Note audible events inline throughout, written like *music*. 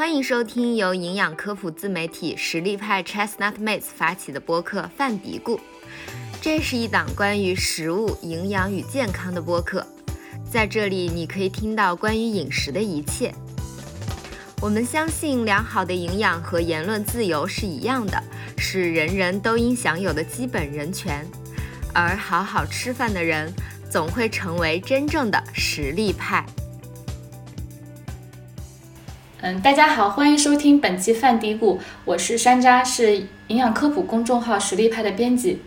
欢迎收听由营养科普自媒体实力派 Chestnut Mates 发起的播客《饭嘀咕》。这是一档关于食物、营养与健康的播客，在这里你可以听到关于饮食的一切。我们相信良好的营养和言论自由是一样的，是人人都应享有的基本人权。而好好吃饭的人，总会成为真正的实力派。嗯，大家好，欢迎收听本期饭嘀咕，我是山楂，是营养科普公众号实力派的编辑。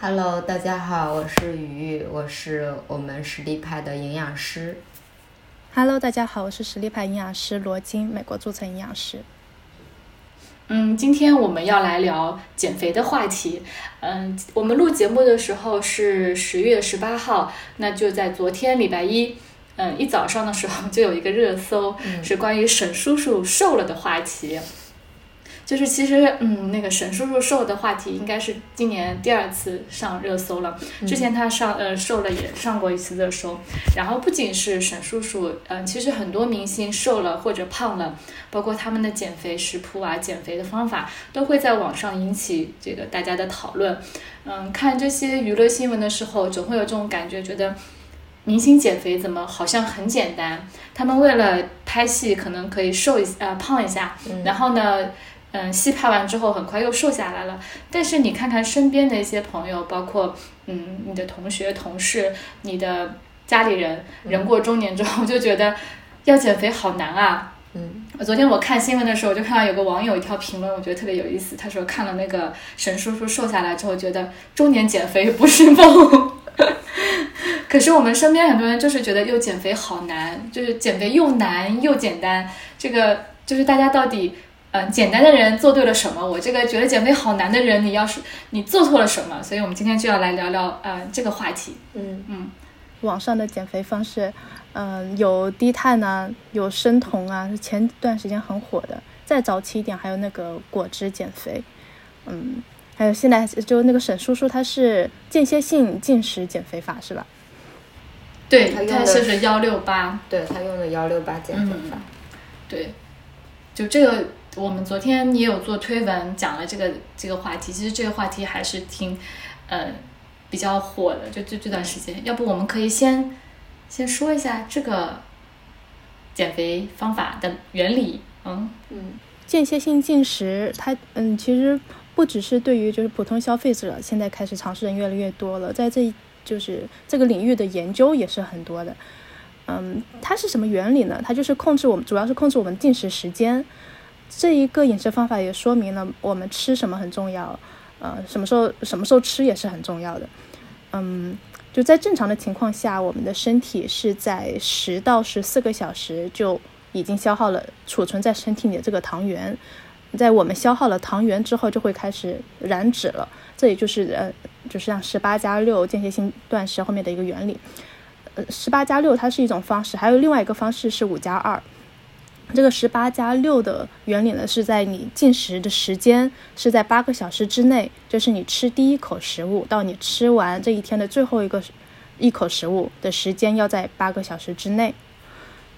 Hello，大家好，我是雨雨，我是我们实力派的营养师。Hello，大家好，我是实力派营养师罗金，美国注册营养师。嗯，今天我们要来聊减肥的话题。嗯，我们录节目的时候是十月十八号，那就在昨天礼拜一，嗯，一早上的时候就有一个热搜，是关于沈叔叔瘦了的话题。就是其实，嗯，那个沈叔叔瘦的话题应该是今年第二次上热搜了。之前他上呃瘦了也上过一次热搜。然后不仅是沈叔叔，嗯、其实很多明星瘦了或者胖了，包括他们的减肥食谱啊、减肥的方法，都会在网上引起这个大家的讨论。嗯，看这些娱乐新闻的时候，总会有这种感觉，觉得明星减肥怎么好像很简单？他们为了拍戏，可能可以瘦一呃胖一下，然后呢？嗯，戏拍完之后很快又瘦下来了。但是你看看身边的一些朋友，包括嗯你的同学、同事、你的家里人，人过中年之后就觉得要减肥好难啊。嗯，昨天我看新闻的时候，我就看到有个网友一条评论，我觉得特别有意思。他说看了那个沈叔叔瘦下来之后，觉得中年减肥不是梦。*laughs* 可是我们身边很多人就是觉得又减肥好难，就是减肥又难又简单。这个就是大家到底。嗯，简单的人做对了什么？我这个觉得减肥好难的人，你要是你做错了什么？所以我们今天就要来聊聊呃这个话题。嗯嗯，网上的减肥方式，嗯、有低碳啊，有生酮啊，是前段时间很火的。再早期一点，还有那个果汁减肥，嗯，还有现在就那个沈叔叔，他是间歇性进食减肥法是吧？对，他用的他是是幺六八，对他用的幺六八减肥法。对，就这个。我们昨天也有做推文讲了这个这个话题，其实这个话题还是挺，呃，比较火的。就这这段时间，要不我们可以先先说一下这个减肥方法的原理。嗯嗯间歇性进食，它嗯，其实不只是对于就是普通消费者，现在开始尝试人越来越多了，在这就是这个领域的研究也是很多的。嗯，它是什么原理呢？它就是控制我们，主要是控制我们进食时间。这一个饮食方法也说明了我们吃什么很重要，呃，什么时候什么时候吃也是很重要的。嗯，就在正常的情况下，我们的身体是在十到十四个小时就已经消耗了储存在身体里的这个糖原，在我们消耗了糖原之后，就会开始燃脂了。这也就是呃，就是像十八加六间歇性断食后面的一个原理。呃，十八加六它是一种方式，还有另外一个方式是五加二。这个十八加六的原理呢，是在你进食的时间是在八个小时之内，就是你吃第一口食物到你吃完这一天的最后一个一口食物的时间要在八个小时之内。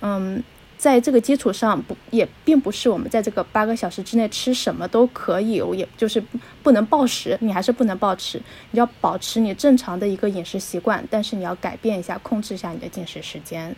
嗯，在这个基础上，不也并不是我们在这个八个小时之内吃什么都可以，也就是不能暴食，你还是不能暴吃，你要保持你正常的一个饮食习惯，但是你要改变一下，控制一下你的进食时间。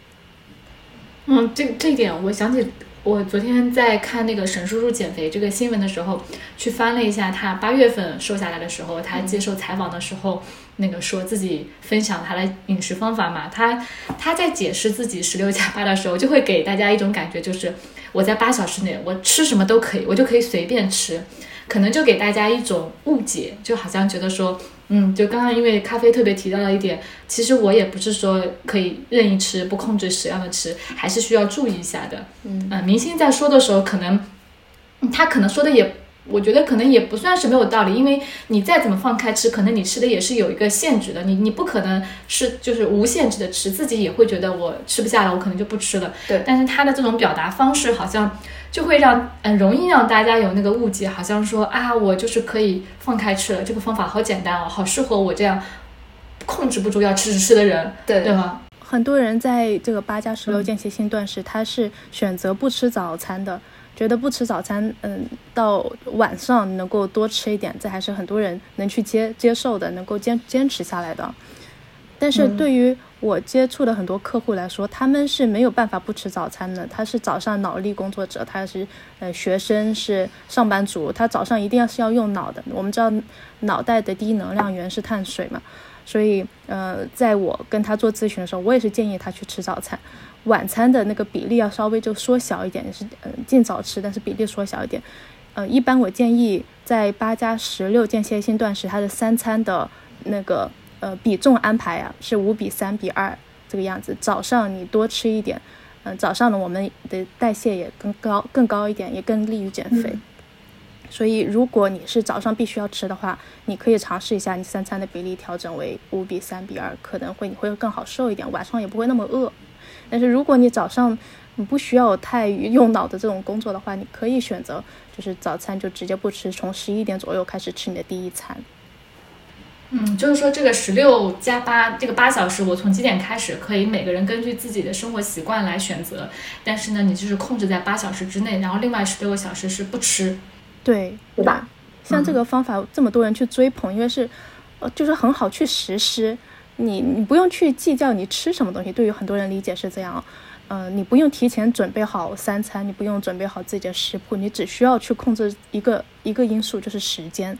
嗯，这这一点我想起，我昨天在看那个沈叔叔减肥这个新闻的时候，去翻了一下他八月份瘦下来的时候，他接受采访的时候，那个说自己分享他的饮食方法嘛，他他在解释自己十六加八的时候，就会给大家一种感觉，就是我在八小时内我吃什么都可以，我就可以随便吃，可能就给大家一种误解，就好像觉得说。嗯，就刚刚因为咖啡特别提到了一点，其实我也不是说可以任意吃，不控制食量的吃，还是需要注意一下的。嗯呃，明星在说的时候，可能、嗯他可能说的也，我觉得可能也不算是没有道理，因为你再怎么放开吃，可能你吃的也是有一个限制的，你你不可能是就是无限制的吃，自己也会觉得我吃不下了，我可能就不吃了。对但是他的这种表达方式好像。就会让嗯容易让大家有那个误解，好像说啊我就是可以放开吃了，这个方法好简单哦，好适合我这样控制不住要吃吃吃的人，对对吗？很多人在这个八加十六间歇性断食，他是选择不吃早餐的，觉得不吃早餐，嗯，到晚上能够多吃一点，这还是很多人能去接接受的，能够坚坚持下来的。但是对于我接触的很多客户来说，他们是没有办法不吃早餐的。他是早上脑力工作者，他是呃学生，是上班族，他早上一定要是要用脑的。我们知道脑袋的第一能量源是碳水嘛，所以呃，在我跟他做咨询的时候，我也是建议他去吃早餐，晚餐的那个比例要稍微就缩小一点，是嗯尽早吃，但是比例缩小一点。呃，一般我建议在八加十六间歇性断食，它的三餐的那个。呃，比重安排啊是五比三比二这个样子。早上你多吃一点，嗯，早上呢我们的代谢也更高更高一点，也更利于减肥。所以如果你是早上必须要吃的话，你可以尝试一下，你三餐的比例调整为五比三比二，可能会你会更好受一点，晚上也不会那么饿。但是如果你早上你不需要太用脑的这种工作的话，你可以选择就是早餐就直接不吃，从十一点左右开始吃你的第一餐。嗯，就是说这个十六加八这个八小时，我从几点开始，可以每个人根据自己的生活习惯来选择。但是呢，你就是控制在八小时之内，然后另外十六个小时是不吃，对对吧？像这个方法这么多人去追捧，因为是，呃，就是很好去实施。你你不用去计较你吃什么东西，对于很多人理解是这样。嗯，你不用提前准备好三餐，你不用准备好自己的食谱，你只需要去控制一个一个因素，就是时间。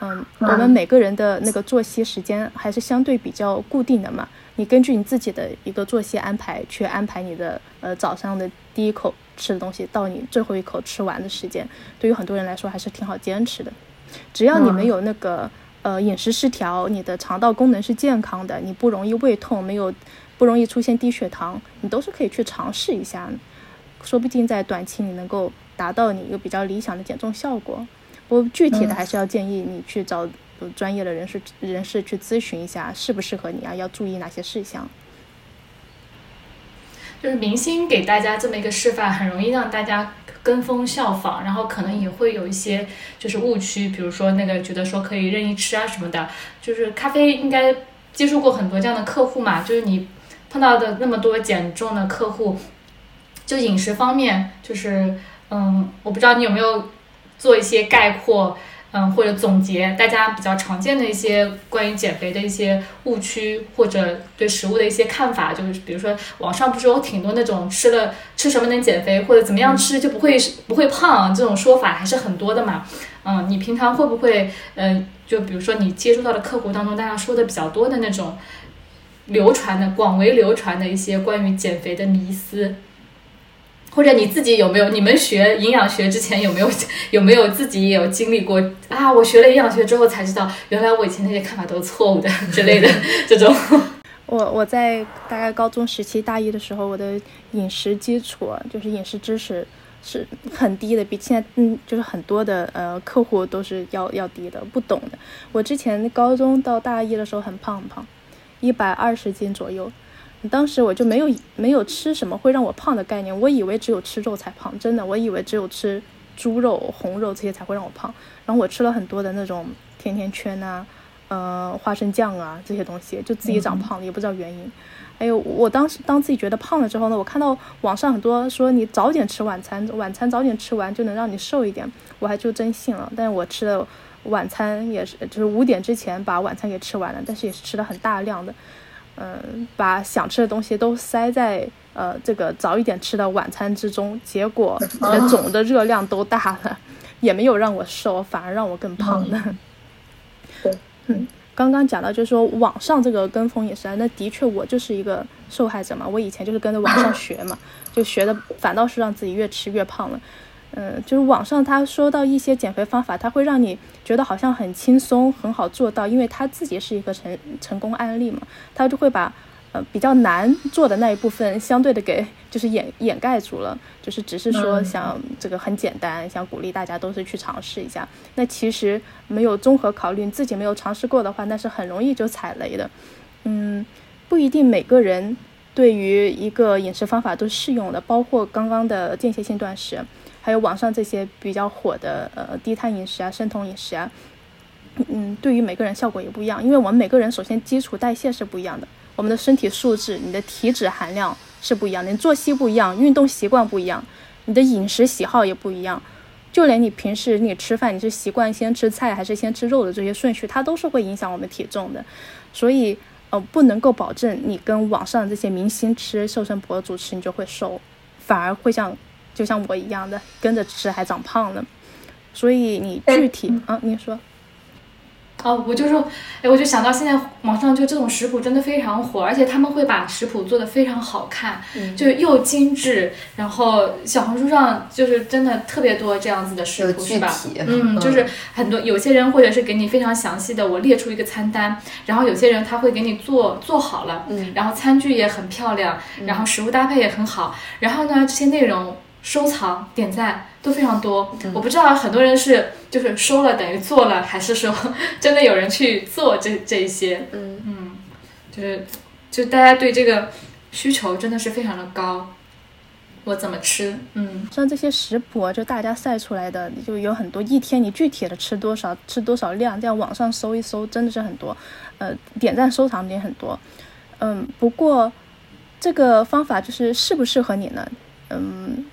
嗯，我们每个人的那个作息时间还是相对比较固定的嘛。你根据你自己的一个作息安排去安排你的呃早上的第一口吃的东西到你最后一口吃完的时间，对于很多人来说还是挺好坚持的。只要你没有那个呃饮食失调，你的肠道功能是健康的，你不容易胃痛，没有不容易出现低血糖，你都是可以去尝试一下，说不定在短期你能够达到你一个比较理想的减重效果。不过具体的还是要建议你去找专业的人士人士去咨询一下，适不适合你啊？要注意哪些事项？就是明星给大家这么一个示范，很容易让大家跟风效仿，然后可能也会有一些就是误区，比如说那个觉得说可以任意吃啊什么的。就是咖啡应该接触过很多这样的客户嘛，就是你碰到的那么多减重的客户，就饮食方面，就是嗯，我不知道你有没有。做一些概括，嗯，或者总结大家比较常见的一些关于减肥的一些误区，或者对食物的一些看法，就是比如说网上不是有挺多那种吃了吃什么能减肥，或者怎么样吃就不会不会胖这种说法还是很多的嘛。嗯，你平常会不会，嗯，就比如说你接触到的客户当中，大家说的比较多的那种流传的广为流传的一些关于减肥的迷思？或者你自己有没有？你们学营养学之前有没有 *laughs* 有没有自己也有经历过啊？我学了营养学之后才知道，原来我以前那些看法都是错误的之类的 *laughs* 这种。我我在大概高中时期大一的时候，我的饮食基础就是饮食知识是很低的，比现在嗯就是很多的呃客户都是要要低的，不懂的。我之前高中到大一的时候很胖很胖，一百二十斤左右。当时我就没有没有吃什么会让我胖的概念，我以为只有吃肉才胖，真的，我以为只有吃猪肉、红肉这些才会让我胖。然后我吃了很多的那种甜甜圈啊，呃，花生酱啊这些东西，就自己长胖了，也不知道原因。还有我当时当自己觉得胖了之后呢，我看到网上很多说你早点吃晚餐，晚餐早点吃完就能让你瘦一点，我还就真信了。但是我吃的晚餐也是，就是五点之前把晚餐给吃完了，但是也是吃的很大量的。嗯，把想吃的东西都塞在呃这个早一点吃的晚餐之中，结果的总的热量都大了，*laughs* 也没有让我瘦，反而让我更胖了。对，*laughs* 嗯，刚刚讲到就是说网上这个跟风饮食啊，那的确我就是一个受害者嘛，我以前就是跟着网上学嘛，就学的反倒是让自己越吃越胖了。嗯，就是网上他说到一些减肥方法，他会让你觉得好像很轻松、很好做到，因为他自己是一个成成功案例嘛，他就会把呃比较难做的那一部分相对的给就是掩掩盖住了，就是只是说想这个很简单，想鼓励大家都是去尝试一下。那其实没有综合考虑，自己没有尝试过的话，那是很容易就踩雷的。嗯，不一定每个人对于一个饮食方法都适用的，包括刚刚的间歇性断食。还有网上这些比较火的呃低碳饮食啊、生酮饮食啊，嗯，对于每个人效果也不一样，因为我们每个人首先基础代谢是不一样的，我们的身体素质、你的体脂含量是不一样的，你作息不一样，运动习惯不一样，你的饮食喜好也不一样。就连你平时你吃饭，你是习惯先吃菜还是先吃肉的这些顺序，它都是会影响我们体重的。所以，呃，不能够保证你跟网上这些明星吃、瘦身博主吃，你就会瘦，反而会像就像我一样的跟着吃还长胖了。所以你具体啊，你说。哦，我就说，哎，我就想到现在网上就这种食谱真的非常火，而且他们会把食谱做的非常好看，就是又精致，然后小红书上就是真的特别多这样子的食谱，是吧？嗯，就是很多有些人或者是给你非常详细的，我列出一个餐单，然后有些人他会给你做做好了，嗯，然后餐具也很漂亮，然后食物搭配也很好，然后呢这些内容。收藏、点赞都非常多，我不知道很多人是就是收了等于做了，还是说 *laughs* 真的有人去做这这一些？嗯嗯，就是就大家对这个需求真的是非常的高。我怎么吃？嗯，像这些食谱就大家晒出来的，就有很多一天你具体的吃多少，吃多少量，这样网上搜一搜真的是很多，呃，点赞收藏也很多。嗯，不过这个方法就是适不适合你呢？嗯。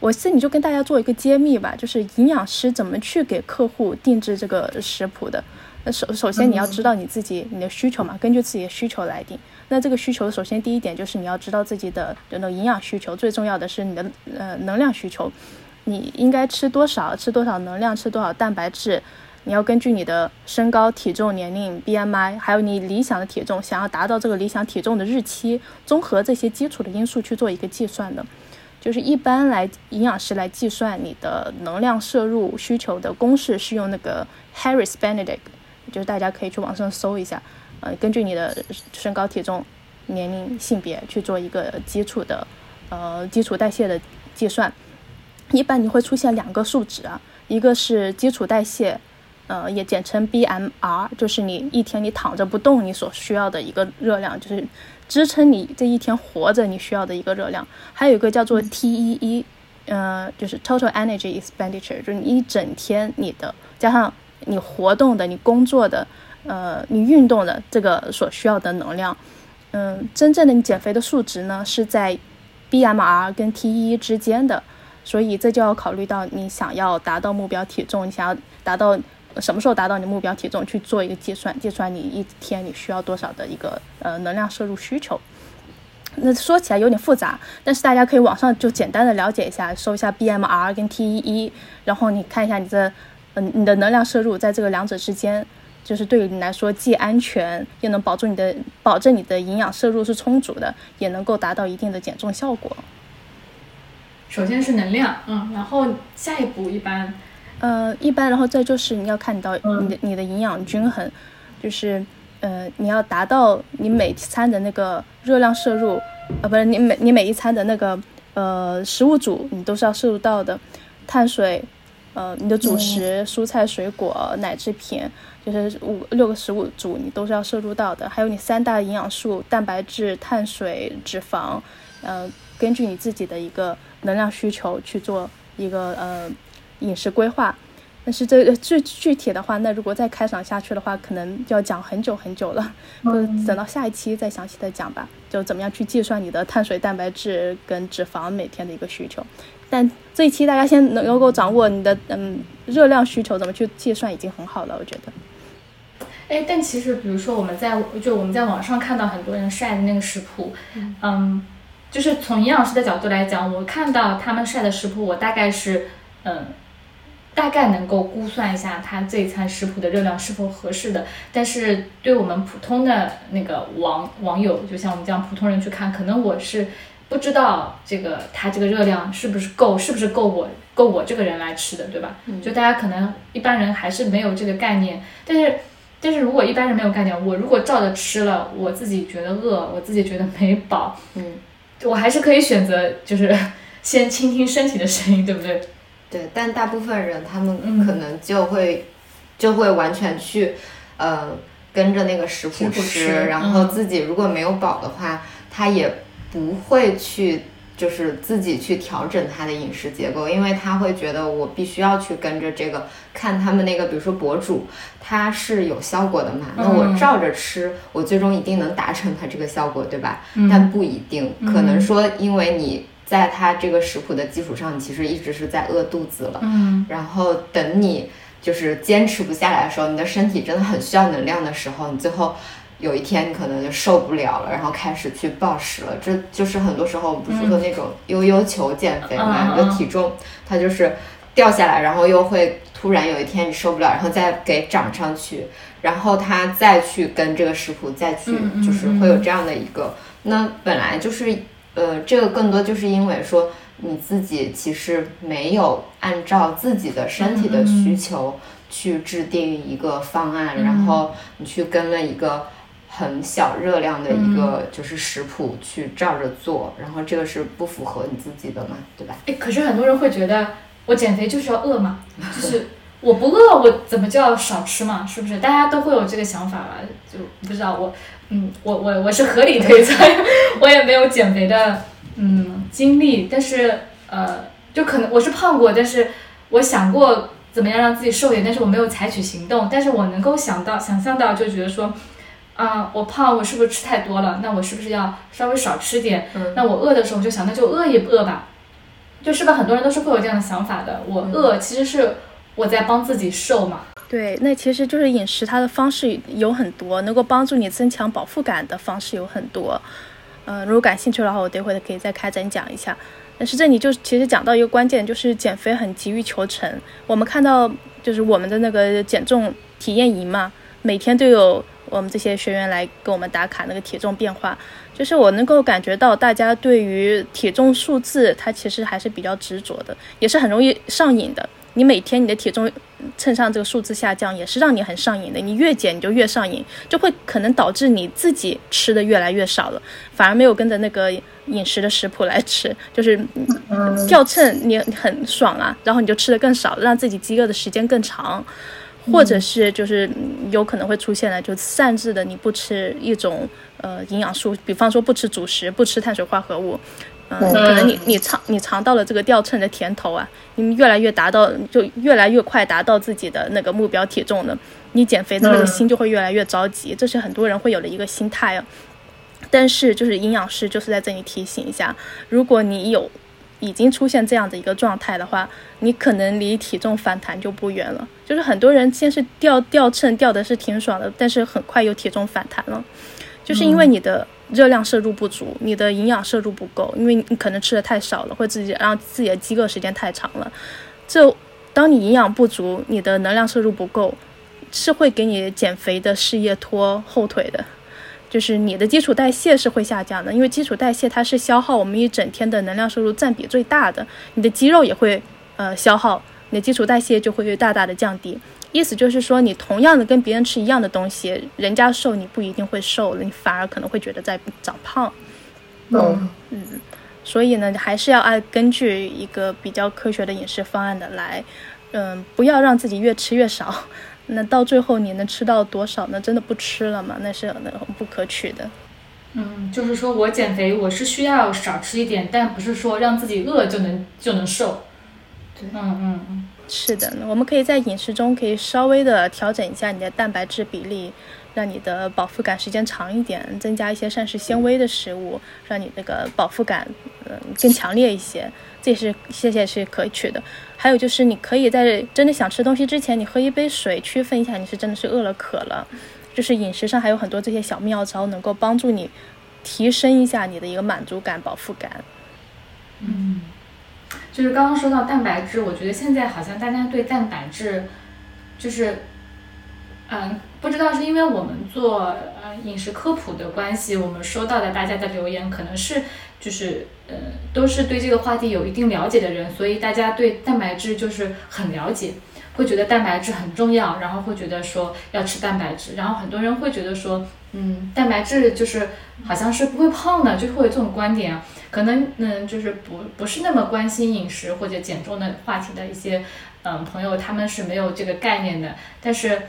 我这里就跟大家做一个揭秘吧，就是营养师怎么去给客户定制这个食谱的。那首首先你要知道你自己你的需求嘛，根据自己的需求来定。那这个需求首先第一点就是你要知道自己的这种营养需求，最重要的是你的呃能量需求，你应该吃多少，吃多少能量，吃多少蛋白质，你要根据你的身高、体重、年龄、BMI，还有你理想的体重，想要达到这个理想体重的日期，综合这些基础的因素去做一个计算的。就是一般来营养师来计算你的能量摄入需求的公式是用那个 Harris Benedict，就是大家可以去网上搜一下，呃，根据你的身高、体重、年龄、性别去做一个基础的，呃，基础代谢的计算。一般你会出现两个数值啊，一个是基础代谢，呃，也简称 BMR，就是你一天你躺着不动你所需要的一个热量，就是。支撑你这一天活着你需要的一个热量，还有一个叫做 TEE，呃，就是 Total Energy Expenditure，就是你一整天你的加上你活动的、你工作的、呃，你运动的这个所需要的能量。嗯，真正的你减肥的数值呢是在 BMR 跟 TEE 之间的，所以这就要考虑到你想要达到目标体重，你想要达到。什么时候达到你目标体重去做一个计算，计算你一天你需要多少的一个呃能量摄入需求。那说起来有点复杂，但是大家可以网上就简单的了解一下，搜一下 BMR 跟 TEE，然后你看一下你的嗯你的能量摄入在这个两者之间，就是对于你来说既安全又能保住你的保证你的营养摄入是充足的，也能够达到一定的减重效果。首先是能量，嗯，然后下一步一般。呃，一般，然后再就是你要看到你的你的营养均衡，就是呃，你要达到你每餐的那个热量摄入，呃，不是你每你每一餐的那个呃食物组你都是要摄入到的，碳水，呃，你的主食蔬菜水果奶制品，就是五六个食物组你都是要摄入到的，还有你三大营养素蛋白质、碳水、脂肪，呃，根据你自己的一个能量需求去做一个呃。饮食规划，但是这具具体的话，那如果再开场下去的话，可能就要讲很久很久了，就等到下一期再详细的讲吧。就怎么样去计算你的碳水、蛋白质跟脂肪每天的一个需求。但这一期大家先能能够掌握你的嗯热量需求怎么去计算已经很好了，我觉得。哎，但其实比如说我们在就我们在网上看到很多人晒的那个食谱，嗯，就是从营养师的角度来讲，我看到他们晒的食谱，我大概是嗯。大概能够估算一下他这一餐食谱的热量是否合适的，但是对我们普通的那个网网友，就像我们这样普通人去看，可能我是不知道这个他这个热量是不是够，是不是够我够我这个人来吃的，对吧？就大家可能一般人还是没有这个概念，但是但是如果一般人没有概念，我如果照着吃了，我自己觉得饿，我自己觉得没饱，嗯，我还是可以选择就是先倾听身体的声音，对不对？对，但大部分人他们可能就会就会完全去呃跟着那个食谱吃，然后自己如果没有饱的话，他也不会去就是自己去调整他的饮食结构，因为他会觉得我必须要去跟着这个看他们那个，比如说博主，他是有效果的嘛，那我照着吃，我最终一定能达成他这个效果，对吧？但不一定，可能说因为你在他这个食谱的基础上，你其实一直是在饿肚子了，嗯，然后等你就是坚持不下来的时候，你的身体真的很需要能量的时候，你最后。有一天你可能就受不了了，然后开始去暴食了。这就是很多时候我们不是说那种悠悠球减肥嘛，你的体重它就是掉下来，然后又会突然有一天你受不了，然后再给涨上去，然后它再去跟这个食谱再去，就是会有这样的一个。那本来就是呃，这个更多就是因为说你自己其实没有按照自己的身体的需求去制定一个方案，然后你去跟了一个。很小热量的一个就是食谱去照着做，然后这个是不符合你自己的嘛，对吧？哎，可是很多人会觉得我减肥就是要饿嘛，就是我不饿我怎么就要少吃嘛，是不是？大家都会有这个想法吧？就不知道我，嗯，我我我是合理推测，*laughs* 我也没有减肥的嗯经历，但是呃，就可能我是胖过，但是我想过怎么样让自己瘦点，但是我没有采取行动，但是我能够想到想象到就觉得说。啊，我胖，我是不是吃太多了？那我是不是要稍微少吃点？那我饿的时候就想，那就饿一饿吧，就是吧？很多人都是会有这样的想法的。我饿，其实是我在帮自己瘦嘛。对，那其实就是饮食，它的方式有很多，能够帮助你增强饱腹感的方式有很多。嗯，如果感兴趣的话，我等会可以再开展讲一下。但是这里就其实讲到一个关键，就是减肥很急于求成。我们看到就是我们的那个减重体验营嘛，每天都有。我们这些学员来给我们打卡那个体重变化，就是我能够感觉到大家对于体重数字，它其实还是比较执着的，也是很容易上瘾的。你每天你的体重秤上这个数字下降，也是让你很上瘾的。你越减你就越上瘾，就会可能导致你自己吃的越来越少了，反而没有跟着那个饮食的食谱来吃，*laughs* 就是掉秤你很爽啊，然后你就吃的更少，让自己饥饿的时间更长。或者是就是有可能会出现的，就擅自的你不吃一种呃营养素，比方说不吃主食，不吃碳水化合物，嗯，可能你你尝你尝到了这个掉秤的甜头啊，你越来越达到就越来越快达到自己的那个目标体重了，你减肥的那个心就会越来越着急，这是很多人会有的一个心态啊。但是就是营养师就是在这里提醒一下，如果你有。已经出现这样的一个状态的话，你可能离体重反弹就不远了。就是很多人先是掉掉秤掉的是挺爽的，但是很快又体重反弹了，就是因为你的热量摄入不足，你的营养摄入不够，因为你可能吃的太少了，或自己让自己的饥饿时间太长了。这当你营养不足，你的能量摄入不够，是会给你减肥的事业拖后腿的。就是你的基础代谢是会下降的，因为基础代谢它是消耗我们一整天的能量摄入占比最大的，你的肌肉也会呃消耗，你的基础代谢就会大大的降低。意思就是说，你同样的跟别人吃一样的东西，人家瘦你不一定会瘦了，你反而可能会觉得在长胖。嗯嗯，所以呢，还是要按根据一个比较科学的饮食方案的来，嗯，不要让自己越吃越少。那到最后你能吃到多少？呢真的不吃了吗？那是那不可取的。嗯，就是说我减肥，我是需要少吃一点，但不是说让自己饿就能就能瘦。对，嗯嗯嗯，是的。我们可以在饮食中可以稍微的调整一下你的蛋白质比例，让你的饱腹感时间长一点，增加一些膳食纤维的食物，让你那个饱腹感嗯更强烈一些。这也是谢谢是可以取的，还有就是你可以在真的想吃东西之前，你喝一杯水，区分一下你是真的是饿了渴了。就是饮食上还有很多这些小妙招，能够帮助你提升一下你的一个满足感、饱腹感。嗯，就是刚刚说到蛋白质，我觉得现在好像大家对蛋白质，就是，嗯，不知道是因为我们做呃饮食科普的关系，我们收到的大家的留言可能是。就是呃，都是对这个话题有一定了解的人，所以大家对蛋白质就是很了解，会觉得蛋白质很重要，然后会觉得说要吃蛋白质，然后很多人会觉得说，嗯，蛋白质就是好像是不会胖的，就会有这种观点啊。可能嗯，就是不不是那么关心饮食或者减重的话题的一些嗯朋友，他们是没有这个概念的，但是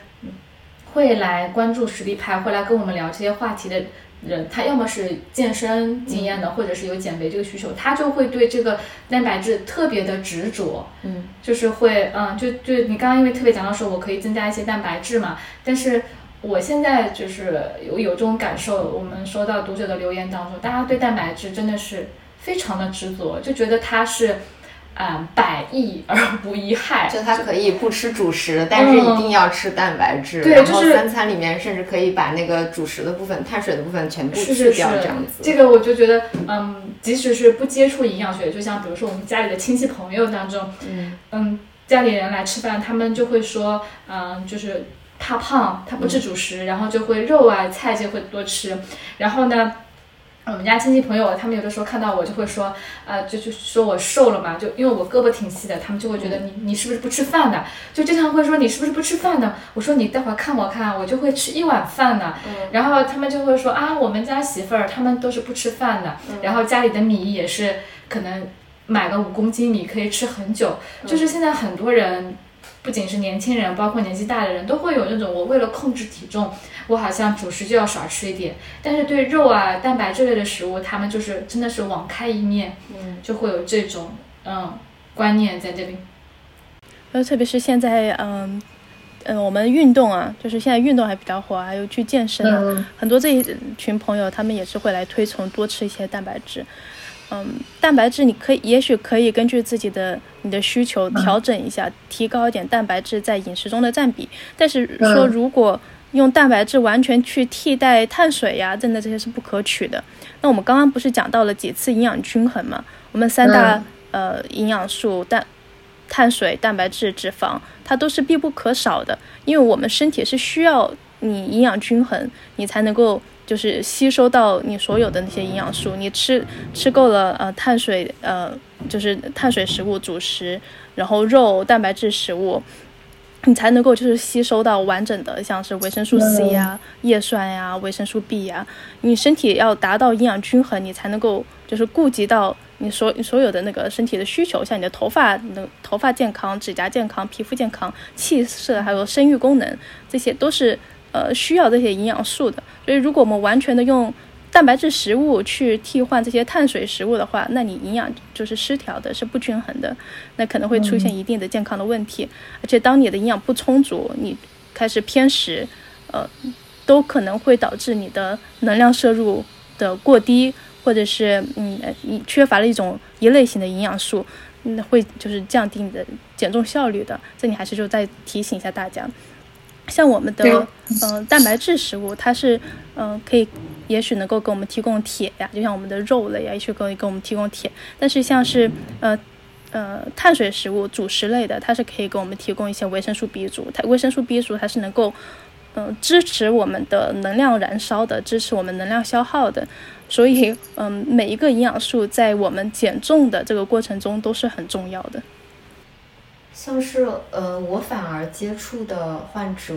会来关注实力派，会来跟我们聊这些话题的。人，他要么是健身经验的，或者是有减肥这个需求，他就会对这个蛋白质特别的执着，嗯，就是会，嗯，就就你刚刚因为特别讲到说我可以增加一些蛋白质嘛，但是我现在就是有有这种感受，我们收到读者的留言当中，大家对蛋白质真的是非常的执着，就觉得它是。啊，百益而无一害，就它可以不吃主食，但是一定要吃蛋白质。对，就是三餐里面甚至可以把那个主食的部分、碳水的部分全部去掉，这样子。这个我就觉得，嗯，即使是不接触营养学，就像比如说我们家里的亲戚朋友当中，嗯嗯，家里人来吃饭，他们就会说，嗯，就是怕胖，他不吃主食，然后就会肉啊菜就会多吃，然后呢。我们家亲戚朋友，他们有的时候看到我就会说，呃，就就说我瘦了嘛，就因为我胳膊挺细的，他们就会觉得你你是不是不吃饭的？就经常会说你是不是不吃饭的？我说你待会儿看我看，我就会吃一碗饭的。然后他们就会说啊，我们家媳妇儿他们都是不吃饭的，然后家里的米也是可能买个五公斤米可以吃很久。就是现在很多人。不仅是年轻人，包括年纪大的人都会有那种，我为了控制体重，我好像主食就要少吃一点。但是对肉啊、蛋白质类的食物，他们就是真的是网开一面，嗯，就会有这种嗯观念在这里。呃，特别是现在，嗯嗯，我们运动啊，就是现在运动还比较火，还有去健身啊，很多这一群朋友，他们也是会来推崇多吃一些蛋白质。嗯，蛋白质你可以，也许可以根据自己的你的需求调整一下，提高一点蛋白质在饮食中的占比。但是说如果用蛋白质完全去替代碳水呀，真的这些是不可取的。那我们刚刚不是讲到了几次营养均衡嘛？我们三大呃营养素蛋、碳水、蛋白质、脂肪，它都是必不可少的，因为我们身体是需要你营养均衡，你才能够。就是吸收到你所有的那些营养素，你吃吃够了呃碳水呃就是碳水食物主食，然后肉蛋白质食物，你才能够就是吸收到完整的像是维生素 C 呀、叶酸呀、维生素 B 呀，你身体要达到营养均衡，你才能够就是顾及到你所所有的那个身体的需求，像你的头发的头发健康、指甲健康、皮肤健康、气色还有生育功能，这些都是。呃，需要这些营养素的，所以如果我们完全的用蛋白质食物去替换这些碳水食物的话，那你营养就是失调的，是不均衡的，那可能会出现一定的健康的问题。而且当你的营养不充足，你开始偏食，呃，都可能会导致你的能量摄入的过低，或者是嗯，你缺乏了一种一类型的营养素，那会就是降低你的减重效率的。这里还是就再提醒一下大家。像我们的嗯蛋白质食物，它是嗯可以，也许能够给我们提供铁呀，就像我们的肉类呀，也许可以给我们提供铁。但是像是呃呃碳水食物、主食类的，它是可以给我们提供一些维生素 B 族。它维生素 B 族它是能够嗯支持我们的能量燃烧的，支持我们能量消耗的。所以嗯每一个营养素在我们减重的这个过程中都是很重要的。像是呃，我反而接触的患者，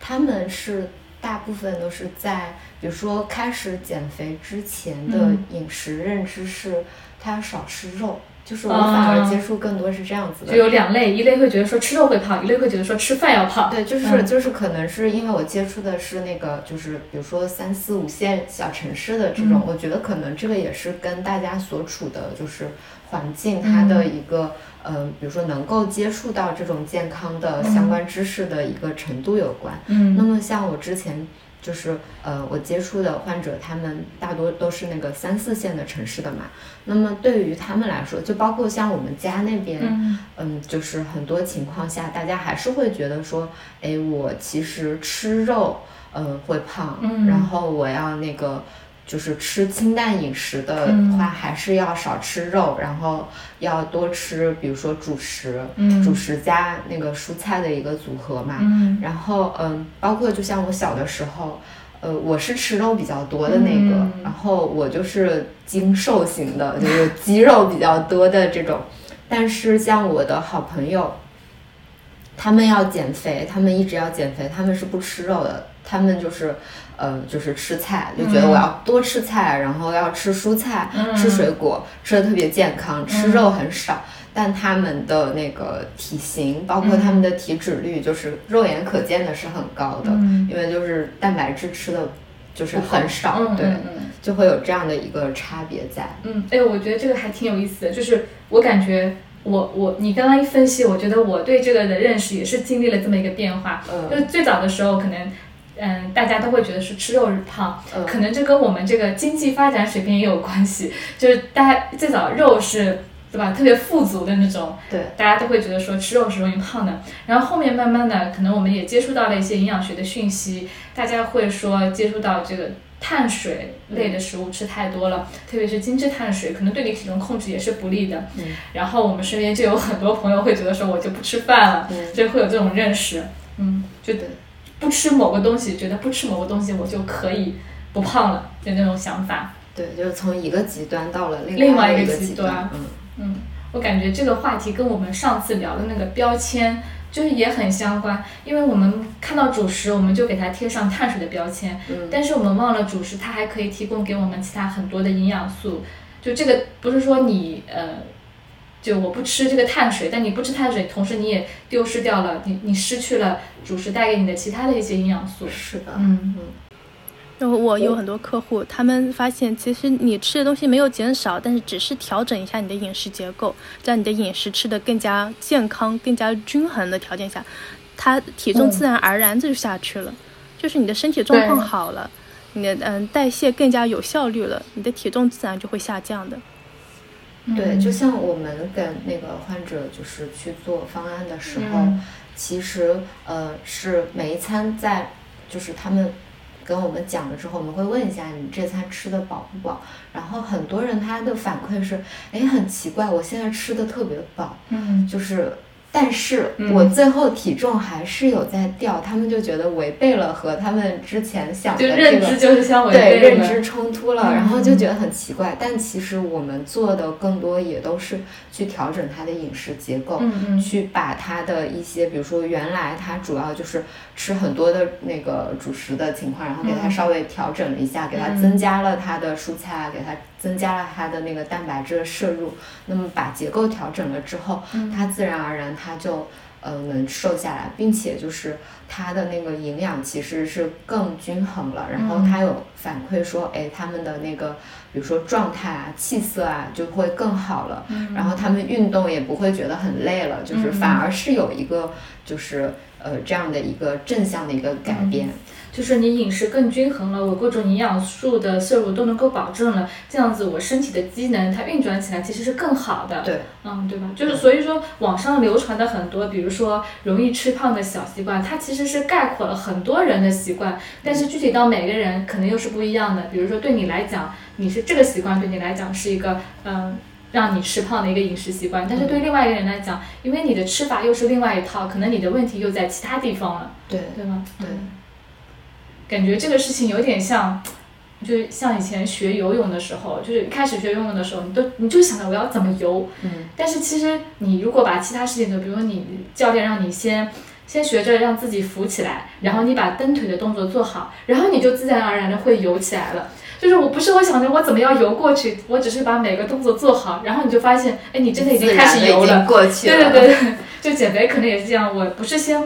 他们是大部分都是在，比如说开始减肥之前的饮食认知是，他要少吃肉，就是我反而接触更多是这样子的。就有两类，一类会觉得说吃肉会胖，一类会觉得说吃饭要胖。对，就是就是可能是因为我接触的是那个，就是比如说三四五线小城市的这种，我觉得可能这个也是跟大家所处的就是环境它的一个。嗯，比如说能够接触到这种健康的相关知识的一个程度有关。嗯，那么像我之前就是呃，我接触的患者，他们大多都是那个三四线的城市的嘛。那么对于他们来说，就包括像我们家那边，嗯，就是很多情况下，大家还是会觉得说，哎，我其实吃肉，嗯，会胖，然后我要那个。就是吃清淡饮食的话，还是要少吃肉，然后要多吃，比如说主食，主食加那个蔬菜的一个组合嘛。然后，嗯，包括就像我小的时候，呃，我是吃肉比较多的那个，然后我就是精瘦型的，就是肌肉比较多的这种。但是像我的好朋友，他们要减肥，他们一直要减肥，他们是不吃肉的，他们就是。呃，就是吃菜，就觉得我要多吃菜，然后要吃蔬菜、吃水果，吃的特别健康，吃肉很少。但他们的那个体型，包括他们的体脂率，就是肉眼可见的是很高的，因为就是蛋白质吃的。就是很少，对，就会有这样的一个差别在。嗯，哎，我觉得这个还挺有意思的，就是我感觉我我你刚刚一分析，我觉得我对这个的认识也是经历了这么一个变化。嗯，就是最早的时候可能。嗯，大家都会觉得是吃肉日胖，可能这跟我们这个经济发展水平也有关系。*laughs* 就是大家最早肉是，对吧？特别富足的那种，对，大家都会觉得说吃肉是容易胖的。然后后面慢慢的，可能我们也接触到了一些营养学的讯息，大家会说接触到这个碳水类的食物吃太多了，特别是精致碳水，可能对你体重控制也是不利的。嗯。然后我们身边就有很多朋友会觉得说，我就不吃饭了，就会有这种认识。嗯，就。不吃某个东西，觉得不吃某个东西我就可以不胖了，就那种想法。对，就是从一个极端到了另外一个极端。嗯嗯，我感觉这个话题跟我们上次聊的那个标签就是也很相关，因为我们看到主食，我们就给它贴上碳水的标签。嗯。但是我们忘了主食它还可以提供给我们其他很多的营养素。就这个不是说你呃。就我不吃这个碳水，但你不吃碳水，同时你也丢失掉了，你你失去了主食带给你的其他的一些营养素。是的，嗯嗯。然后我有很多客户，他们发现其实你吃的东西没有减少，但是只是调整一下你的饮食结构，在你的饮食吃的更加健康、更加均衡的条件下，他体重自然而然就下去了。就是你的身体状况好了，你的嗯代谢更加有效率了，你的体重自然就会下降的。对，就像我们跟那个患者就是去做方案的时候，其实呃是每一餐在就是他们跟我们讲了之后，我们会问一下你这餐吃的饱不饱，然后很多人他的反馈是，哎，很奇怪，我现在吃的特别饱，嗯，就是。但是我最后体重还是有在掉，他们就觉得违背了和他们之前想的这个认知就是相违背对认知冲突了，然后就觉得很奇怪。但其实我们做的更多也都是去调整他的饮食结构，去把他的一些，比如说原来他主要就是吃很多的那个主食的情况，然后给他稍微调整了一下，给他增加了他的蔬菜，给他。增加了它的那个蛋白质的摄入，那么把结构调整了之后，它自然而然它就呃能瘦下来，并且就是它的那个营养其实是更均衡了。然后他有反馈说，哎，他们的那个比如说状态啊、气色啊就会更好了。然后他们运动也不会觉得很累了，就是反而是有一个就是呃这样的一个正向的一个改变。就是你饮食更均衡了，我各种营养素的摄入都能够保证了，这样子我身体的机能它运转起来其实是更好的。对，嗯，对吧？就是所以说网上流传的很多，比如说容易吃胖的小习惯，它其实是概括了很多人的习惯，但是具体到每个人可能又是不一样的。比如说对你来讲，你是这个习惯对你来讲是一个嗯让你吃胖的一个饮食习惯，但是对另外一个人来讲，因为你的吃法又是另外一套，可能你的问题又在其他地方了。对，对吗？对。感觉这个事情有点像，就是像以前学游泳的时候，就是开始学游泳的时候，你都你就想着我要怎么游。嗯。但是其实你如果把其他事情都，比如说你教练让你先先学着让自己浮起来，然后你把蹬腿的动作做好，然后你就自然而然的会游起来了。就是我不是我想着我怎么样游过去，我只是把每个动作做好，然后你就发现，哎，你真的已经开始游了。过去了。对对对，*laughs* 就减肥可能也是这样，我不是先。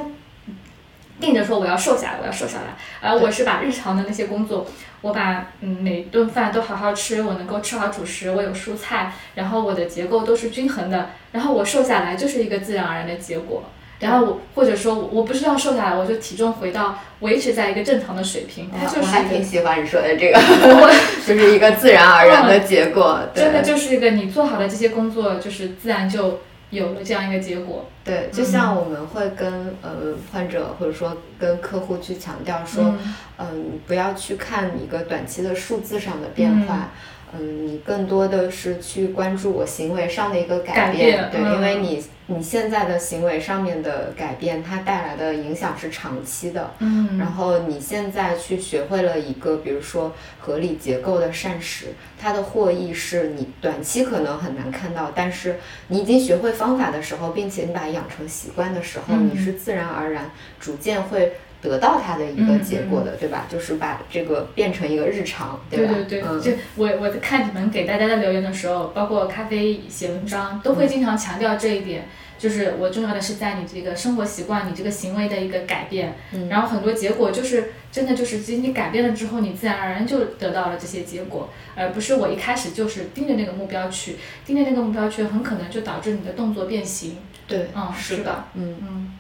定着说我要瘦下来，我要瘦下来，而我是把日常的那些工作，我把嗯每顿饭都好好吃，我能够吃好主食，我有蔬菜，然后我的结构都是均衡的，然后我瘦下来就是一个自然而然的结果。然后我或者说我不是要瘦下来，我就体重回到维持在一个正常的水平，它就是。我还挺喜欢你说的这个，*laughs* 就是一个自然而然的结果。真的就是一个你做好的这些工作，就是自然就。有了这样一个结果，对，就像我们会跟呃患者或者说跟客户去强调说，嗯，不要去看一个短期的数字上的变化。嗯，你更多的是去关注我行为上的一个改变，对，因为你你现在的行为上面的改变，它带来的影响是长期的。嗯，然后你现在去学会了一个，比如说合理结构的膳食，它的获益是你短期可能很难看到，但是你已经学会方法的时候，并且你把它养成习惯的时候，你是自然而然逐渐会。得到它的一个结果的，对吧？就是把这个变成一个日常，对吧？对对对，就我我在看你们给大家的留言的时候，包括咖啡写文章，都会经常强调这一点。就是我重要的是在你这个生活习惯，你这个行为的一个改变，然后很多结果就是真的就是，其实你改变了之后，你自然而然就得到了这些结果，而不是我一开始就是盯着那个目标去，盯着那个目标去，很可能就导致你的动作变形。对，嗯，是的，嗯嗯，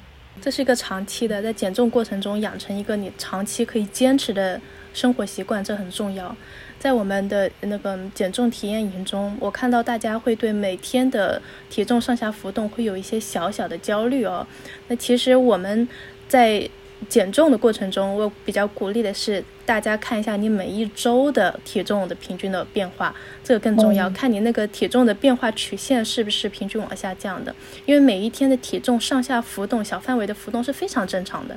这是一个长期的，在减重过程中养成一个你长期可以坚持的生活习惯，这很重要。在我们的那个减重体验营中，我看到大家会对每天的体重上下浮动会有一些小小的焦虑哦。那其实我们在减重的过程中，我比较鼓励的是大家看一下你每一周的体重的平均的变化，这个更重要。看你那个体重的变化曲线是不是平均往下降的，因为每一天的体重上下浮动、小范围的浮动是非常正常的。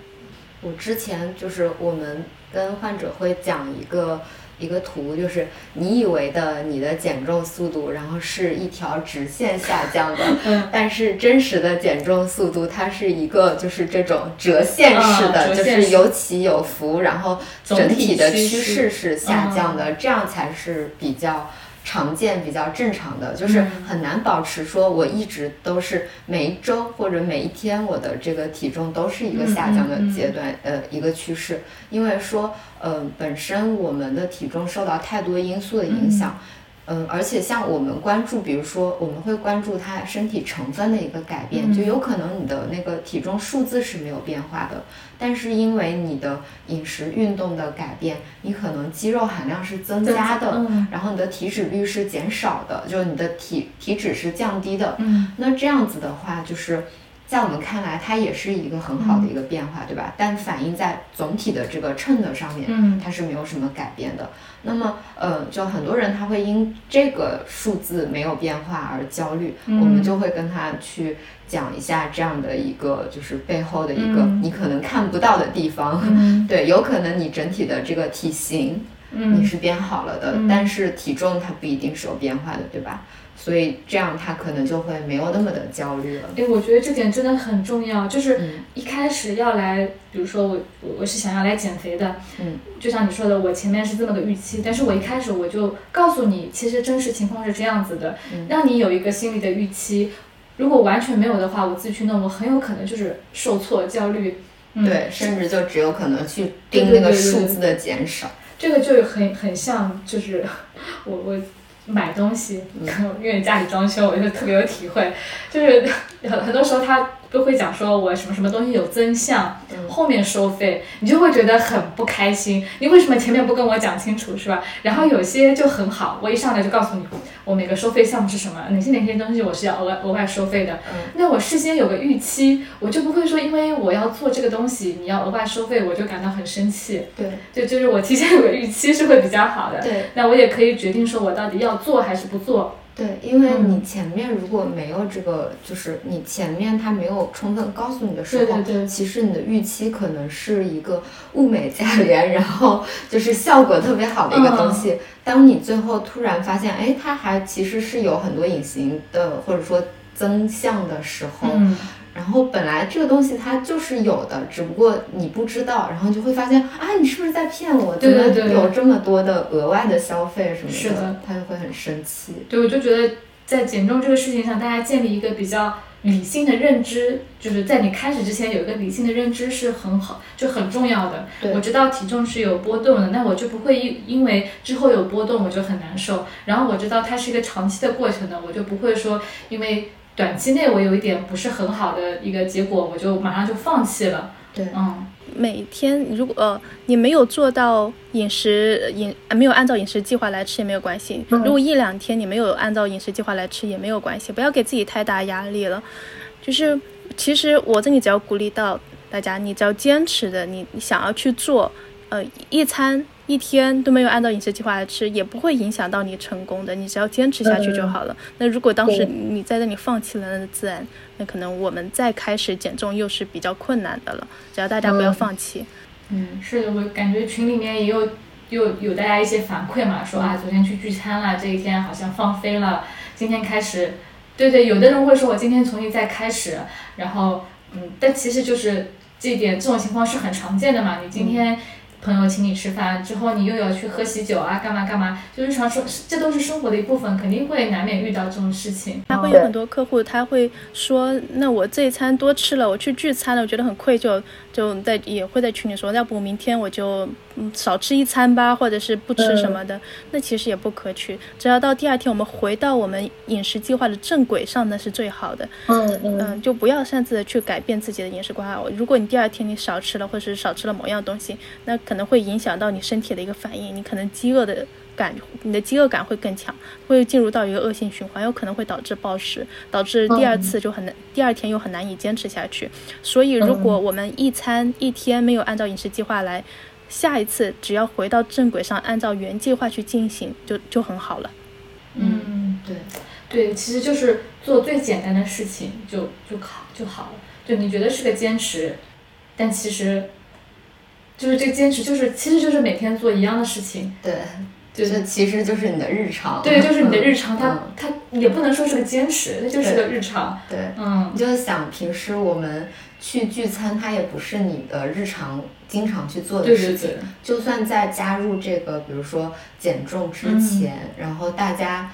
我之前就是我们跟患者会讲一个。一个图就是你以为的你的减重速度，然后是一条直线下降的，但是真实的减重速度它是一个就是这种折线式的，就是有起有伏，然后整体的趋势。是下降的，这样才是比较。常见比较正常的，就是很难保持说我一直都是每一周或者每一天我的这个体重都是一个下降的阶段，呃，一个趋势。因为说，呃，本身我们的体重受到太多因素的影响。嗯，而且像我们关注，比如说我们会关注他身体成分的一个改变，就有可能你的那个体重数字是没有变化的，但是因为你的饮食运动的改变，你可能肌肉含量是增加的，然后你的体脂率是减少的，就是你的体体脂是降低的。嗯，那这样子的话，就是在我们看来，它也是一个很好的一个变化，对吧？但反映在总体的这个秤的上面，嗯，它是没有什么改变的。那么，呃，就很多人他会因这个数字没有变化而焦虑，我们就会跟他去讲一下这样的一个就是背后的一个你可能看不到的地方。*laughs* 对，有可能你整体的这个体型你是变好了的，但是体重它不一定是有变化的，对吧？所以这样他可能就会没有那么的焦虑了。哎，我觉得这点真的很重要，就是一开始要来，比如说我我我是想要来减肥的，嗯，就像你说的，我前面是这么个预期，但是我一开始我就告诉你，其实真实情况是这样子的，让你有一个心理的预期。如果完全没有的话，我自己去弄，我很有可能就是受挫、焦虑，对，甚至就只有可能去盯那个数字的减少。这个就很很像，就是我 *laughs* 我。买东西，*laughs* 因为家里装修，我就特别有体会，就是很 *laughs* 很多时候他。都会讲说我什么什么东西有增项，后面收费，你就会觉得很不开心。你为什么前面不跟我讲清楚，是吧？然后有些就很好，我一上来就告诉你，我每个收费项目是什么，哪些哪些东西我是要额外额外收费的。那我事先有个预期，我就不会说因为我要做这个东西，你要额外收费，我就感到很生气。对，就就是我提前有个预期是会比较好的。对，那我也可以决定说我到底要做还是不做。对，因为你前面如果没有这个，就是你前面他没有充分告诉你的时候，其实你的预期可能是一个物美价廉，然后就是效果特别好的一个东西。当你最后突然发现，哎，它还其实是有很多隐形的，或者说增项的时候。然后本来这个东西它就是有的，只不过你不知道，然后就会发现啊，你是不是在骗我？对对对，有这么多的额外的消费什么的，是的，他就会很生气。对，我就觉得在减重这个事情上，大家建立一个比较理性的认知，就是在你开始之前有一个理性的认知是很好，就很重要的。我知道体重是有波动的，那我就不会因因为之后有波动我就很难受。然后我知道它是一个长期的过程的，我就不会说因为。短期内我有一点不是很好的一个结果，我就马上就放弃了。对，嗯，每天如果呃你没有做到饮食饮没有按照饮食计划来吃也没有关系。如果一两天你没有按照饮食计划来吃也没有关系，不要给自己太大压力了。就是其实我这里只要鼓励到大家，你只要坚持的，你想要去做，呃，一餐。一天都没有按照饮食计划来吃，也不会影响到你成功的。你只要坚持下去就好了。那如果当时你在这里放弃了，那自然，那可能我们再开始减重又是比较困难的了。只要大家不要放弃。嗯，是的，我感觉群里面也有有有大家一些反馈嘛，说啊，昨天去聚餐了，这一天好像放飞了，今天开始，对对，有的人会说我今天重新再开始，然后嗯，但其实就是。这点这种情况是很常见的嘛。你今天。朋友请你吃饭之后，你又要去喝喜酒啊，干嘛干嘛？就日常生，这都是生活的一部分，肯定会难免遇到这种事情。他会有很多客户，他会说：“那我这一餐多吃了，我去聚餐了，我觉得很愧疚。”就在也会在群里说：“要不明天我就少吃一餐吧，或者是不吃什么的。”那其实也不可取。只要到第二天我们回到我们饮食计划的正轨上，那是最好的。嗯嗯，就不要擅自的去改变自己的饮食规划。如果你第二天你少吃了，或者是少吃了某样东西，那可可能会影响到你身体的一个反应，你可能饥饿的感，你的饥饿感会更强，会进入到一个恶性循环，有可能会导致暴食，导致第二次就很难，第二天又很难以坚持下去。所以，如果我们一餐一天没有按照饮食计划来，下一次只要回到正轨上，按照原计划去进行，就就很好了。嗯，对，对，其实就是做最简单的事情就就好就好了。对你觉得是个坚持，但其实。就是这个坚持，就是其实就是每天做一样的事情。对，就是其实就是你的日常。对，就是你的日常，它它也不能说是个坚持，它就是个日常。对，嗯，你就想平时我们去聚餐，它也不是你的日常经常去做的事情。就算在加入这个，比如说减重之前，然后大家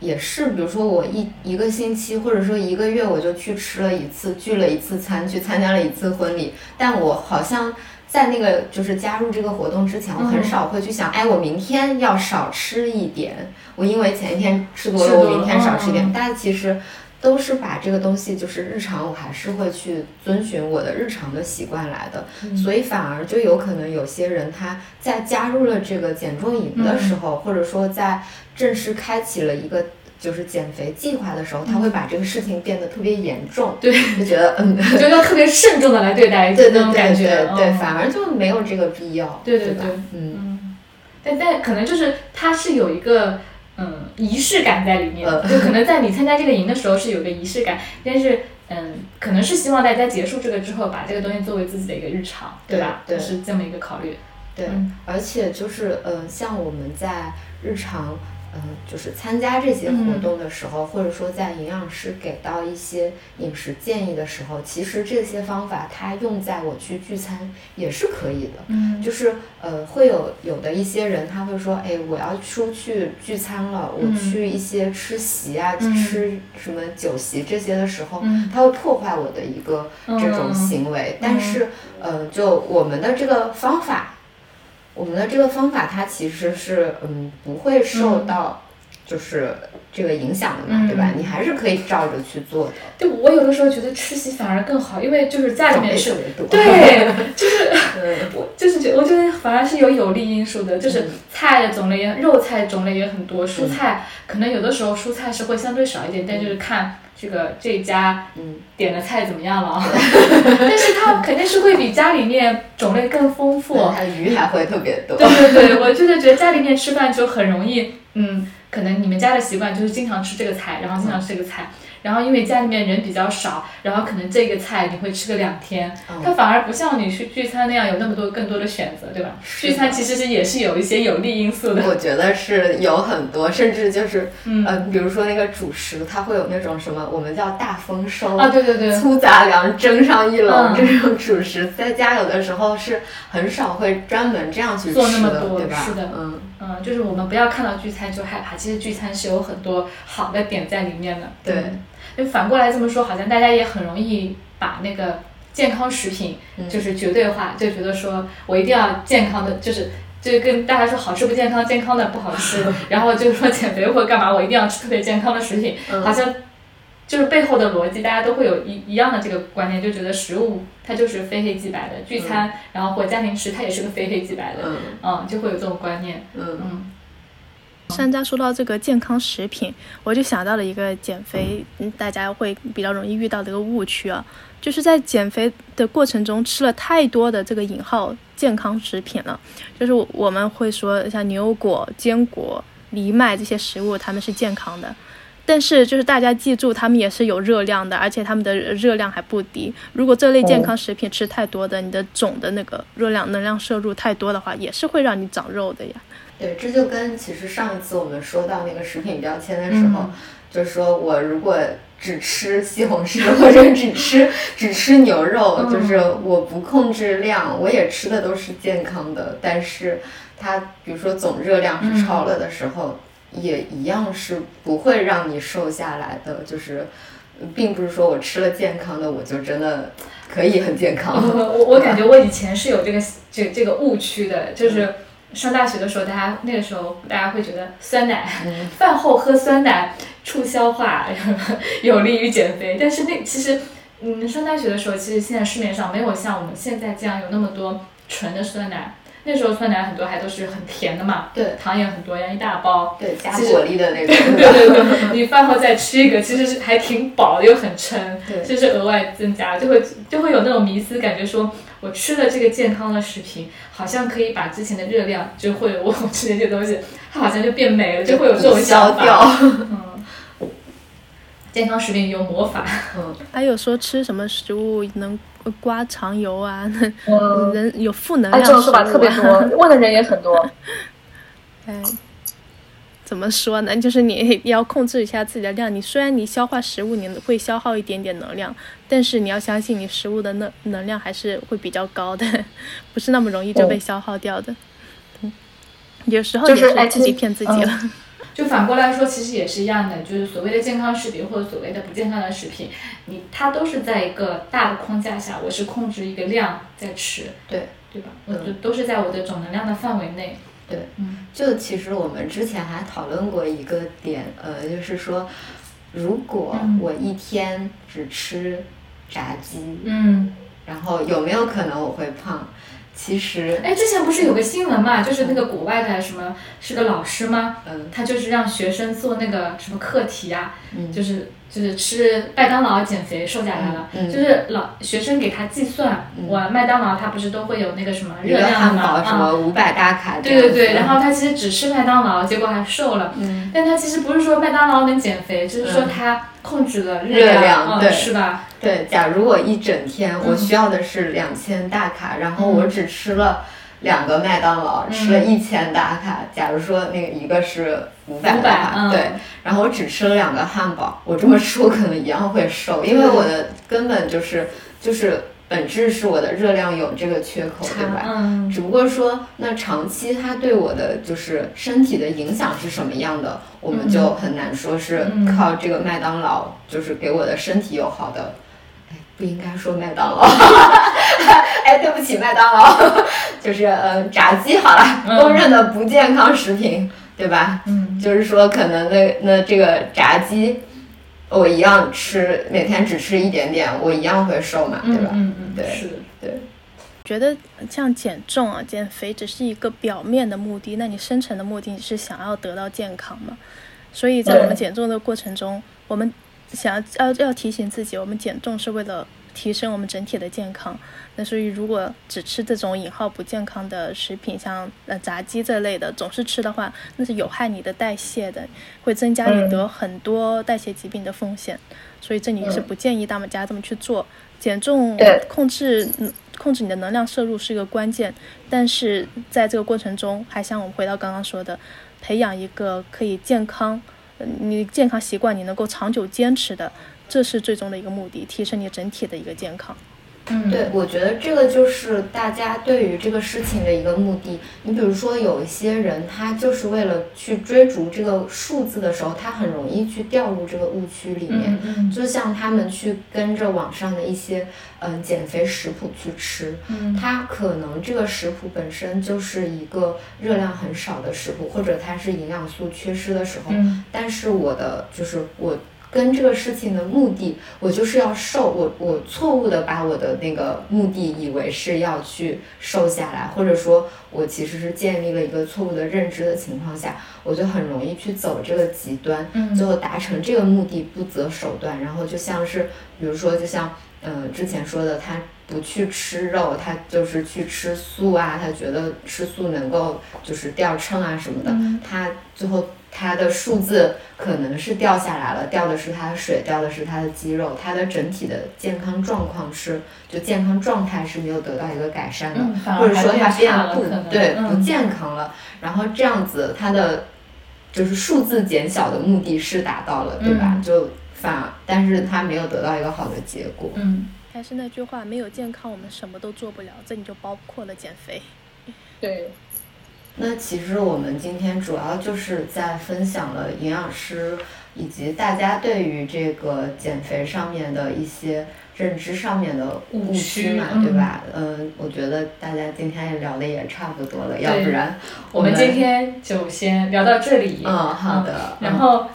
也是，比如说我一一个星期或者说一个月，我就去吃了一次，聚了一次餐，去参加了一次婚礼，但我好像。在那个就是加入这个活动之前，我很少会去想，哎，我明天要少吃一点。我因为前一天吃多了，我明天少吃一点。大家其实都是把这个东西，就是日常，我还是会去遵循我的日常的习惯来的。所以反而就有可能有些人他在加入了这个减重营的时候，或者说在正式开启了一个。就是减肥计划的时候，他会把这个事情变得特别严重，对，就觉得嗯，就要特别慎重的来对待，对对对对对，反而就没有这个必要，对对对，嗯，但但可能就是它是有一个嗯仪式感在里面，就可能在你参加这个营的时候是有个仪式感，但是嗯，可能是希望大家结束这个之后，把这个东西作为自己的一个日常，对吧？对，是这么一个考虑，对，而且就是嗯，像我们在日常。嗯，就是参加这些活动的时候，或者说在营养师给到一些饮食建议的时候，其实这些方法它用在我去聚餐也是可以的。嗯，就是呃，会有有的一些人他会说，哎，我要出去聚餐了，我去一些吃席啊，吃什么酒席这些的时候，他会破坏我的一个这种行为。但是，呃，就我们的这个方法。我们的这个方法，它其实是嗯不会受到就是这个影响的嘛，对吧？你还是可以照着去做的。对，我有的时候觉得吃席反而更好，因为就是家里面是，对，*laughs* 就是我就是觉我觉得反而是有有利因素的，就是菜的种类也肉菜种类也很多，蔬菜可能有的时候蔬菜是会相对少一点，但就是看。这个这家嗯点的菜怎么样了？*laughs* 但是它肯定是会比家里面种类更丰富，它鱼还会特别多。对对对，我就是觉得家里面吃饭就很容易，嗯，可能你们家的习惯就是经常吃这个菜，然后经常吃这个菜。然后因为家里面人比较少，然后可能这个菜你会吃个两天，它反而不像你去聚餐那样有那么多更多的选择，对吧？聚餐其实是也是有一些有利因素的。我觉得是有很多，甚至就是嗯，比如说那个主食，它会有那种什么我们叫大丰收啊，对对对，粗杂粮蒸上一笼这种主食，在家有的时候是很少会专门这样去做那么多，对吧？是的，嗯嗯，就是我们不要看到聚餐就害怕，其实聚餐是有很多好的点在里面的，对。就反过来这么说，好像大家也很容易把那个健康食品就是绝对化，就觉得说我一定要健康的，就是就跟大家说好吃不健康，健康的不好吃，*laughs* 然后就是说减肥或干嘛，我一定要吃特别健康的食品，好像就是背后的逻辑，大家都会有一一样的这个观念，就觉得食物它就是非黑即白的，聚餐然后或家庭吃它也是个非黑即白的，嗯，就会有这种观念，嗯。嗯。商家说到这个健康食品，我就想到了一个减肥，大家会比较容易遇到的一个误区啊，就是在减肥的过程中吃了太多的这个引号健康食品了，就是我们会说像牛油果、坚果、藜麦这些食物，它们是健康的，但是就是大家记住，它们也是有热量的，而且它们的热量还不低。如果这类健康食品吃太多的，你的总的那个热量能量摄入太多的话，也是会让你长肉的呀。对，这就跟其实上一次我们说到那个食品标签的时候，就是说我如果只吃西红柿 *laughs* 或者只吃只吃牛肉，就是我不控制量，我也吃的都是健康的，但是它比如说总热量是超了的时候，也一样是不会让你瘦下来的，就是并不是说我吃了健康的我就真的可以很健康。我我感觉我以前是有这个这这个误区的，就是上大学的时候，大家那个时候大家会觉得酸奶，*laughs* 饭后喝酸奶促消化，*laughs* 有利于减肥。但是那其实，嗯，上大学的时候，其实现在市面上没有像我们现在这样有那么多纯的酸奶。那时候酸奶很多还都是很甜的嘛，对，糖也很多，然后一大包，对，加果粒的那种，*laughs* 对对对，你饭后再吃一个，其实是还挺饱的又很撑，对，这是额外增加，就会就会有那种迷思，感觉说我吃了这个健康的食品，好像可以把之前的热量，就会我吃那些东西，它好像就变没了，就会有这种消掉，嗯。健康食品有魔法，嗯，还有说吃什么食物能刮肠油啊，*laughs* 人有负能量，这种说法特别多，问的人也很多。*laughs* 哎，怎么说呢？就是你 *laughs* 要控制一下自己的量。你虽然你消化食物你会消耗一点点能量，但是你要相信你食物的能能量还是会比较高的，*laughs* 不是那么容易就被消耗掉的。嗯，有时候也是自己骗自己了。就反过来说，其实也是一样的，就是所谓的健康食品或者所谓的不健康的食品，你它都是在一个大的框架下，我是控制一个量在吃，对对吧？我就都是在我的总能量的范围内。对，嗯，就其实我们之前还讨论过一个点，呃，就是说，如果我一天只吃炸鸡，嗯，然后有没有可能我会胖？其实，哎，之前不是有个新闻嘛，就是那个国外的什么是个老师吗？嗯，他就是让学生做那个什么课题啊，就是。就是吃麦当劳减肥瘦下来了，就是老学生给他计算，我麦当劳他不是都会有那个什么热量吗？什么五百大卡？对对对，然后他其实只吃麦当劳，结果还瘦了。嗯，但他其实不是说麦当劳能减肥，就是说他控制了热量，对，是吧？对，假如我一整天我需要的是两千大卡，然后我只吃了。两个麦当劳吃了一千大卡，假如说那个一个是五百对，然后我只吃了两个汉堡，我这么吃我可能一样会瘦，因为我的根本就是就是本质是我的热量有这个缺口，对吧？嗯。只不过说那长期它对我的就是身体的影响是什么样的，我们就很难说是靠这个麦当劳就是给我的身体有好的。不应该说麦当劳，*laughs* 哎，对不起，麦当劳，*laughs* 就是呃，炸鸡好了，公认的不健康食品，对吧？嗯，就是说可能那那这个炸鸡，我一样吃，每天只吃一点点，我一样会瘦嘛，对吧？嗯嗯，对，是的，对。觉得像减重啊、减肥只是一个表面的目的，那你深层的目的是想要得到健康嘛？所以在我们减重的过程中，我们。想要要提醒自己，我们减重是为了提升我们整体的健康。那所以，如果只吃这种引号不健康的食品，像呃炸鸡这类的，总是吃的话，那是有害你的代谢的，会增加你得很多代谢疾病的风险。所以这里是不建议大家这么去做。减重控制控制你的能量摄入是一个关键，但是在这个过程中，还像我们回到刚刚说的，培养一个可以健康。你健康习惯，你能够长久坚持的，这是最终的一个目的，提升你整体的一个健康。嗯，对，我觉得这个就是大家对于这个事情的一个目的。你比如说，有一些人他就是为了去追逐这个数字的时候，他很容易去掉入这个误区里面。嗯就像他们去跟着网上的一些嗯减肥食谱去吃，嗯，他可能这个食谱本身就是一个热量很少的食谱，或者它是营养素缺失的时候，嗯，但是我的就是我。跟这个事情的目的，我就是要瘦，我我错误的把我的那个目的以为是要去瘦下来，或者说，我其实是建立了一个错误的认知的情况下，我就很容易去走这个极端，最后达成这个目的不择手段，然后就像是，比如说，就像嗯之前说的，他不去吃肉，他就是去吃素啊，他觉得吃素能够就是掉秤啊什么的，他最后。它的数字可能是掉下来了，掉的是它的水，掉的是它的肌肉，它的整体的健康状况是，就健康状态是没有得到一个改善的，或者说它变不对不健康了。然后这样子，它的就是数字减小的目的是达到了，对吧？就反但是它没有得到一个好的结果。嗯，还是那句话，没有健康，我们什么都做不了，这里就包括了减肥。对。那其实我们今天主要就是在分享了营养师以及大家对于这个减肥上面的一些认知上面的误区嘛，对吧？嗯，我觉得大家今天也聊的也差不多了，要不然我们今天就先聊到这里。嗯，好的。然后。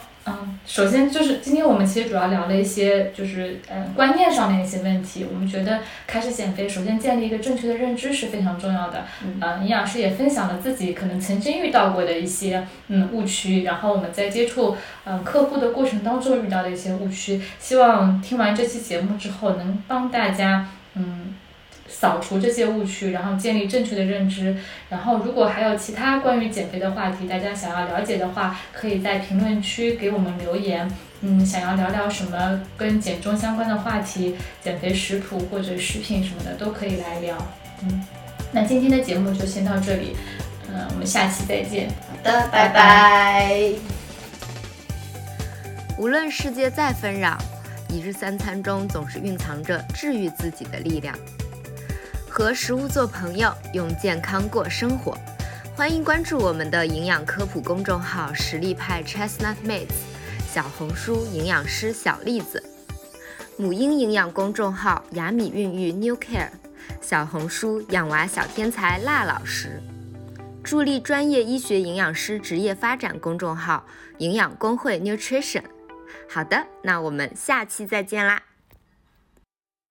嗯，首先就是今天我们其实主要聊了一些就是嗯观念上面一些问题。我们觉得开始减肥，首先建立一个正确的认知是非常重要的。嗯，营养师也分享了自己可能曾经遇到过的一些嗯误区，然后我们在接触嗯客户的过程当中遇到的一些误区，希望听完这期节目之后能帮大家嗯。扫除这些误区，然后建立正确的认知。然后，如果还有其他关于减肥的话题，大家想要了解的话，可以在评论区给我们留言。嗯，想要聊聊什么跟减重相关的话题，减肥食谱或者食品什么的都可以来聊。嗯，那今天的节目就先到这里。嗯，我们下期再见。好的，拜拜。无论世界再纷扰，一日三餐中总是蕴藏着治愈自己的力量。和食物做朋友，用健康过生活。欢迎关注我们的营养科普公众号“实力派 Chestnut 小红书营养师小栗子，母婴营养公众号“雅米孕育 New Care”，小红书养娃小天才辣老师，助力专业医学营养师职业发展公众号“营养工会 Nutrition”。好的，那我们下期再见啦！